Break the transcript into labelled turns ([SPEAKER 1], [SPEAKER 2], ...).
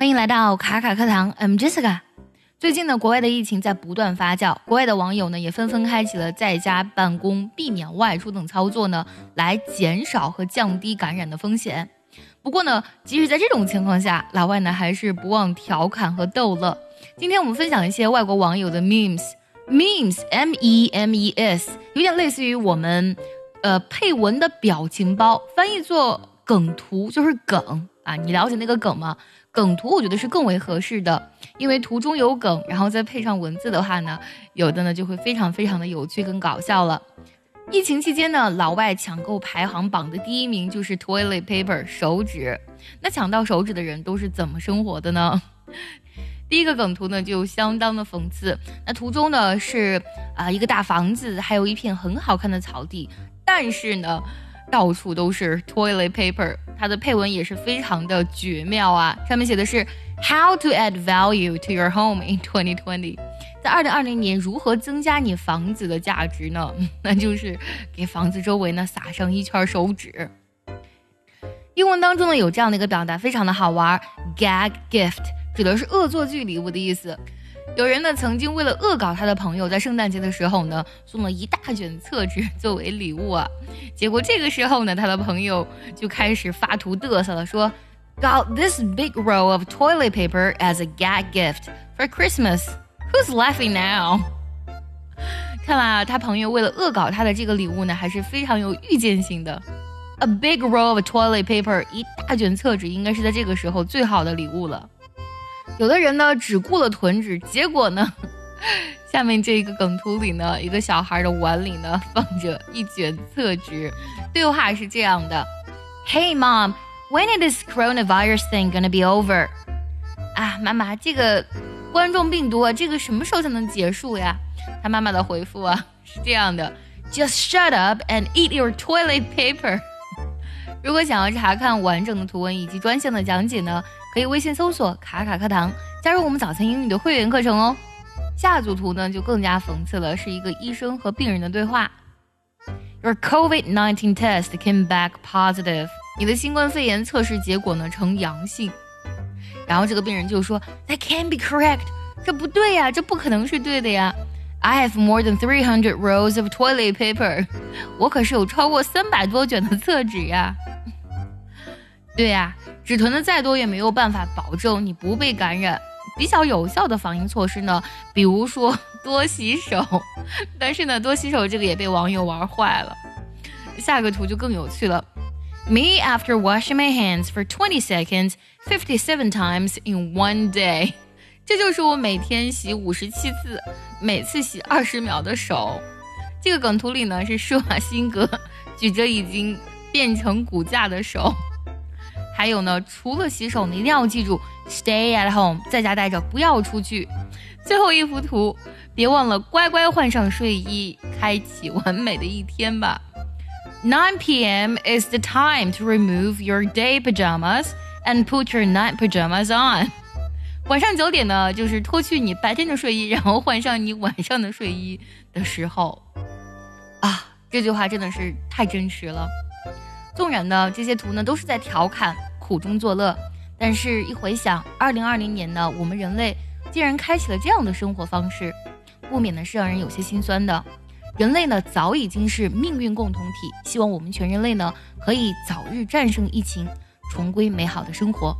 [SPEAKER 1] 欢迎来到卡卡课堂，I'm Jessica。最近呢，国外的疫情在不断发酵，国外的网友呢也纷纷开启了在家办公、避免外出等操作呢，来减少和降低感染的风险。不过呢，即使在这种情况下，老外呢还是不忘调侃和逗乐。今天我们分享一些外国网友的 memes，memes，m e m e s，有点类似于我们呃配文的表情包，翻译作梗图就是梗啊，你了解那个梗吗？梗图我觉得是更为合适的，因为图中有梗，然后再配上文字的话呢，有的呢就会非常非常的有趣跟搞笑了。疫情期间呢，老外抢购排行榜的第一名就是 toilet paper 手纸。那抢到手指的人都是怎么生活的呢？第一个梗图呢就相当的讽刺。那图中呢是啊一个大房子，还有一片很好看的草地，但是呢。到处都是 toilet paper，它的配文也是非常的绝妙啊！上面写的是 How to add value to your home in 2020，在二零二零年如何增加你房子的价值呢？那就是给房子周围呢撒上一圈手纸。英文当中呢有这样的一个表达，非常的好玩，gag gift 指的是恶作剧礼物的意思。有人呢曾经为了恶搞他的朋友，在圣诞节的时候呢送了一大卷厕纸 作为礼物啊，结果这个时候呢他的朋友就开始发图嘚瑟了，说，Got this big roll of toilet paper as a gag gift for Christmas. Who's laughing now? 看来啊，他朋友为了恶搞他的这个礼物呢，还是非常有预见性的。A big roll of toilet paper，一大卷厕纸，应该是在这个时候最好的礼物了。有的人呢只顾了囤纸，结果呢，下面这一个梗图里呢，一个小孩的碗里呢放着一卷厕纸，对话是这样的：Hey mom, when is this coronavirus thing gonna be over？啊，妈妈，这个冠状病毒啊，这个什么时候才能结束呀？他妈妈的回复啊是这样的：Just shut up and eat your toilet paper。如果想要查看完整的图文以及专项的讲解呢？可以微信搜索“卡卡课堂”，加入我们早餐英语的会员课程哦。下组图呢就更加讽刺了，是一个医生和病人的对话。Your COVID-19 test came back positive。你的新冠肺炎测试结果呢呈阳性。然后这个病人就说：“That can't be correct。”这不对呀，这不可能是对的呀。I have more than three hundred rolls of toilet paper。我可是有超过三百多卷的厕纸呀。对呀。纸囤的再多也没有办法保证你不被感染。比较有效的防疫措施呢，比如说 多洗手。但是呢，多洗手这个也被网友玩坏了。下个图就更有趣了。Me after washing my hands for twenty seconds, fifty-seven times in one day。这就是我每天洗五十七次，每次洗二十秒的手。这个梗图里呢是施瓦辛格举着已经变成骨架的手。还有呢，除了洗手，你一定要记住，stay at home，在家待着，不要出去。最后一幅图，别忘了乖乖换上睡衣，开启完美的一天吧。9 p.m. is the time to remove your day pajamas and put your night pajamas on。晚上九点呢，就是脱去你白天的睡衣，然后换上你晚上的睡衣的时候。啊，这句话真的是太真实了。纵然呢，这些图呢都是在调侃。苦中作乐，但是，一回想，二零二零年呢，我们人类竟然开启了这样的生活方式，不免呢是让人有些心酸的。人类呢，早已经是命运共同体，希望我们全人类呢可以早日战胜疫情，重归美好的生活。